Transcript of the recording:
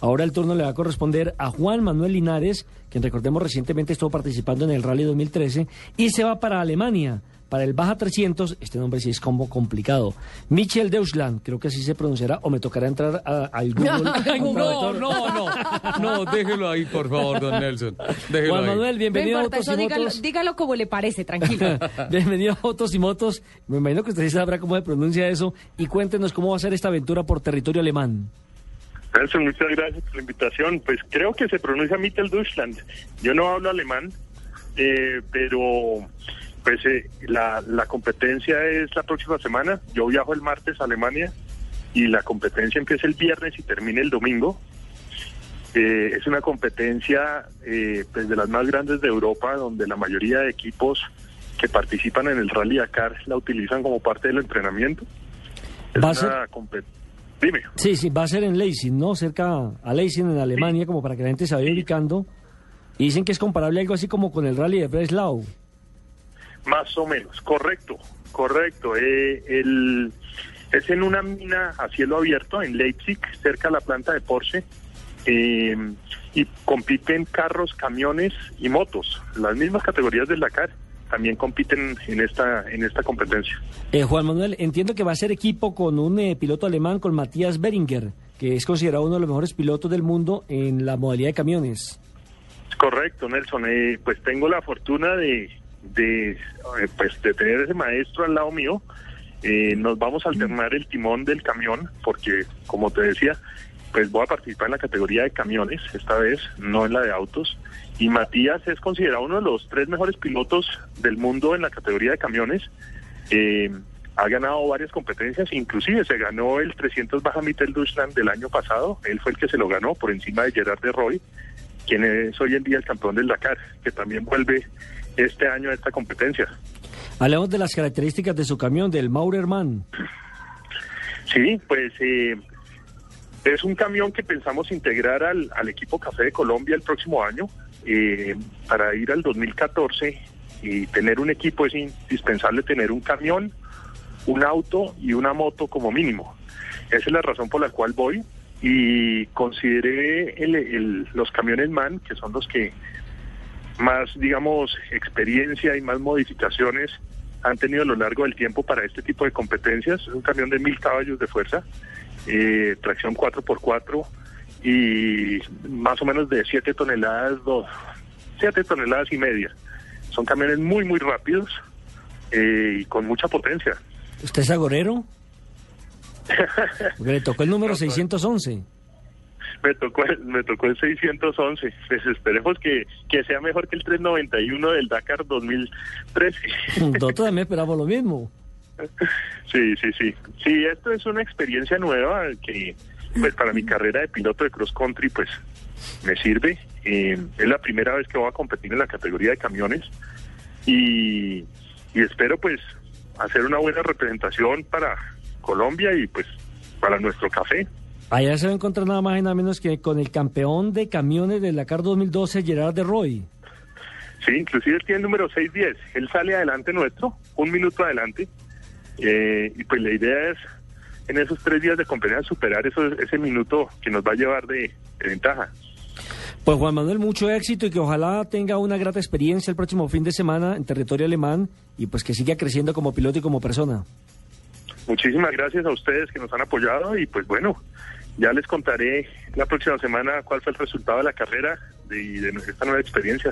Ahora el turno le va a corresponder a Juan Manuel Linares, quien recordemos recientemente estuvo participando en el Rally 2013 y se va para Alemania. Para el Baja 300, este nombre sí es como complicado. Michel Deutschland, creo que así se pronunciará, o me tocará entrar al Google. no, no, no, no, déjelo ahí, por favor, don Nelson. Déjelo Juan ahí. Manuel, bienvenido no a Autos y dígalo, Motos. dígalo como le parece, tranquilo. Bienvenido a Autos y Motos. Me imagino que usted sí sabrá cómo se pronuncia eso. Y cuéntenos cómo va a ser esta aventura por territorio alemán. Nelson, muchas gracias por la invitación. Pues creo que se pronuncia Mitteldeutschland. Yo no hablo alemán, eh, pero pues eh, la, la competencia es la próxima semana. Yo viajo el martes a Alemania y la competencia empieza el viernes y termina el domingo. Eh, es una competencia eh, pues de las más grandes de Europa, donde la mayoría de equipos que participan en el Rally Dakar la utilizan como parte del entrenamiento. Es una compet- Dime. Sí, sí, va a ser en Leipzig, ¿no? Cerca a Leipzig, en Alemania, como para que la gente se vaya ubicando. Y dicen que es comparable algo así como con el rally de Breslau. Más o menos, correcto, correcto. Eh, el, es en una mina a cielo abierto en Leipzig, cerca de la planta de Porsche, eh, y compiten carros, camiones y motos. Las mismas categorías del Dakar también compiten en esta en esta competencia. Eh, Juan Manuel, entiendo que va a ser equipo con un eh, piloto alemán, con Matías Beringer, que es considerado uno de los mejores pilotos del mundo en la modalidad de camiones. Correcto, Nelson. Eh, pues tengo la fortuna de, de, eh, pues de tener ese maestro al lado mío. Eh, nos vamos a alternar el timón del camión porque, como te decía, pues voy a participar en la categoría de camiones esta vez, no en la de autos. Y Matías es considerado uno de los tres mejores pilotos del mundo en la categoría de camiones. Eh, ha ganado varias competencias, inclusive se ganó el 300 Baja Mitteldeutschland del año pasado. Él fue el que se lo ganó por encima de Gerard de Roy quien es hoy en día el campeón del Dakar, que también vuelve este año a esta competencia. Hablemos de las características de su camión, del Maurerman. Sí, pues eh, es un camión que pensamos integrar al, al equipo Café de Colombia el próximo año. eh, para ir al 2014 y tener un equipo es indispensable tener un camión, un auto y una moto como mínimo. Esa es la razón por la cual voy y consideré el- los camiones MAN, que son los que más, digamos, experiencia y más modificaciones han tenido a lo largo del tiempo para este tipo de competencias. Es un camión de mil caballos de fuerza, eh, tracción 4x4 y más o menos de 7 toneladas, dos, 7 toneladas y media. Son camiones muy, muy rápidos eh, y con mucha potencia. ¿Usted es agorero? Porque le tocó el número 611. Me tocó, el- me tocó el 611. Pues esperemos que, que sea mejor que el 391 del Dakar 2013. Nosotros también esperamos lo mismo. Sí, sí, sí. Sí, esto es una experiencia nueva que pues para mi carrera de piloto de cross country pues me sirve. Eh, es la primera vez que voy a competir en la categoría de camiones y, y espero pues hacer una buena representación para Colombia y pues para nuestro café. Allá se va a encontrar nada más y nada menos que con el campeón de camiones del Dakar 2012, Gerard de Roy. Sí, inclusive tiene el número 610. Él sale adelante nuestro, un minuto adelante. Eh, y pues la idea es en esos tres días de competencia superar eso, ese minuto que nos va a llevar de, de ventaja. Pues Juan Manuel, mucho éxito y que ojalá tenga una grata experiencia el próximo fin de semana en territorio alemán y pues que siga creciendo como piloto y como persona. Muchísimas gracias a ustedes que nos han apoyado y pues bueno, ya les contaré la próxima semana cuál fue el resultado de la carrera de- y de esta nueva experiencia.